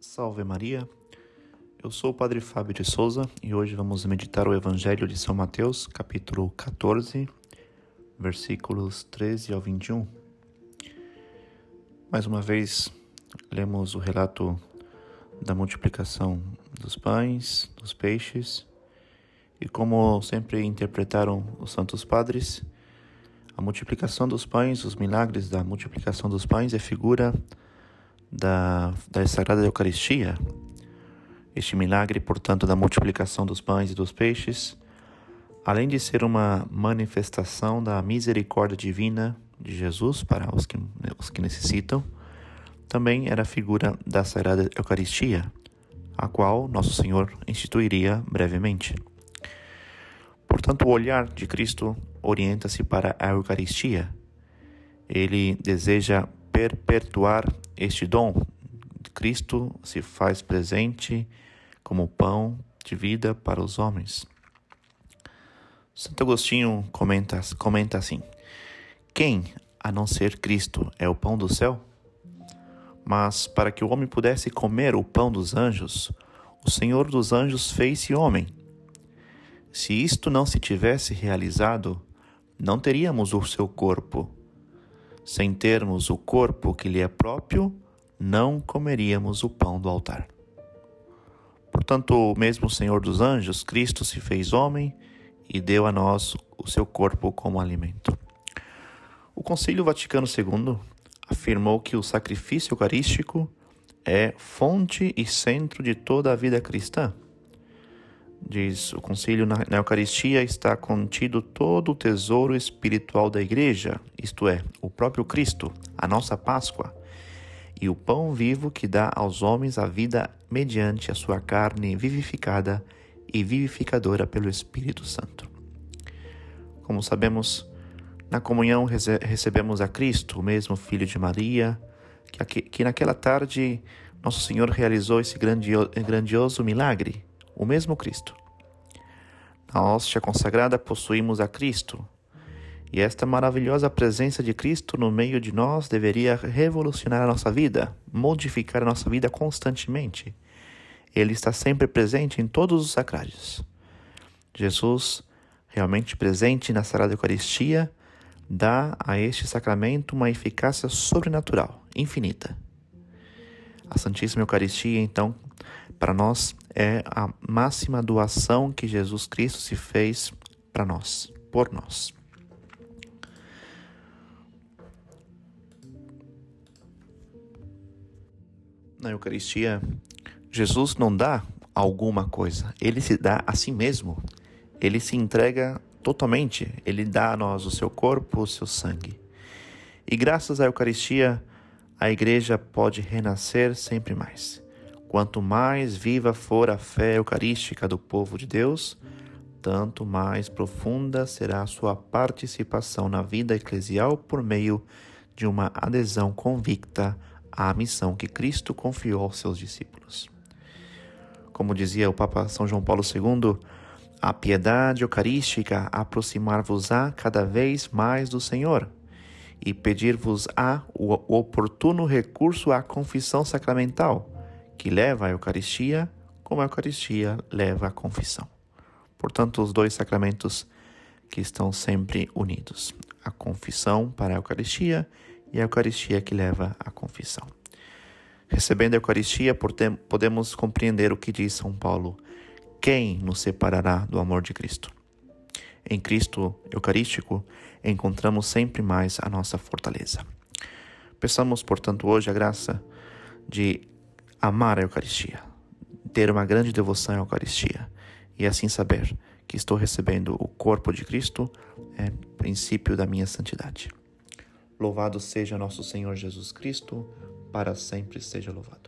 Salve Maria, eu sou o Padre Fábio de Souza e hoje vamos meditar o Evangelho de São Mateus, capítulo 14, versículos 13 ao 21. Mais uma vez, lemos o relato da multiplicação dos pães, dos peixes e como sempre interpretaram os santos padres, a multiplicação dos pães, os milagres da multiplicação dos pães é figura da, da Sagrada Eucaristia. Este milagre, portanto, da multiplicação dos pães e dos peixes, além de ser uma manifestação da misericórdia divina de Jesus para os que, os que necessitam, também era figura da Sagrada Eucaristia, a qual Nosso Senhor instituiria brevemente. Portanto, o olhar de Cristo orienta-se para a Eucaristia. Ele deseja perpetuar este dom. Cristo se faz presente como pão de vida para os homens. Santo Agostinho comenta, comenta assim: Quem, a não ser Cristo, é o pão do céu? Mas para que o homem pudesse comer o pão dos anjos, o Senhor dos anjos fez-se homem. Se isto não se tivesse realizado, não teríamos o seu corpo sem termos o corpo que lhe é próprio, não comeríamos o pão do altar. Portanto, o mesmo Senhor dos anjos, Cristo se fez homem e deu a nós o seu corpo como alimento. O Concílio Vaticano II afirmou que o sacrifício eucarístico é fonte e centro de toda a vida cristã Diz o concílio, na, na Eucaristia está contido todo o tesouro espiritual da Igreja, isto é, o próprio Cristo, a nossa Páscoa, e o pão vivo que dá aos homens a vida mediante a sua carne vivificada e vivificadora pelo Espírito Santo. Como sabemos, na comunhão recebemos a Cristo, o mesmo Filho de Maria, que, que naquela tarde Nosso Senhor realizou esse grandioso milagre o mesmo Cristo. Na hóstia consagrada possuímos a Cristo, e esta maravilhosa presença de Cristo no meio de nós deveria revolucionar a nossa vida, modificar a nossa vida constantemente. Ele está sempre presente em todos os sacrários. Jesus, realmente presente na Sagrada Eucaristia, dá a este sacramento uma eficácia sobrenatural, infinita. A Santíssima Eucaristia, então, para nós é a máxima doação que Jesus Cristo se fez para nós, por nós. Na Eucaristia, Jesus não dá alguma coisa, ele se dá a si mesmo. Ele se entrega totalmente, ele dá a nós o seu corpo, o seu sangue. E graças à Eucaristia, a igreja pode renascer sempre mais. Quanto mais viva for a fé eucarística do povo de Deus, tanto mais profunda será sua participação na vida eclesial por meio de uma adesão convicta à missão que Cristo confiou aos seus discípulos. Como dizia o Papa São João Paulo II, a piedade eucarística aproximar-vos-á cada vez mais do Senhor e pedir-vos-á o oportuno recurso à confissão sacramental que leva à Eucaristia, como a Eucaristia leva à confissão. Portanto, os dois sacramentos que estão sempre unidos: a confissão para a Eucaristia e a Eucaristia que leva à confissão. Recebendo a Eucaristia, podemos compreender o que diz São Paulo: quem nos separará do amor de Cristo? Em Cristo Eucarístico, encontramos sempre mais a nossa fortaleza. Peçamos, portanto, hoje a graça de amar a Eucaristia, ter uma grande devoção à Eucaristia e assim saber que estou recebendo o corpo de Cristo é princípio da minha santidade. Louvado seja nosso Senhor Jesus Cristo, para sempre seja louvado.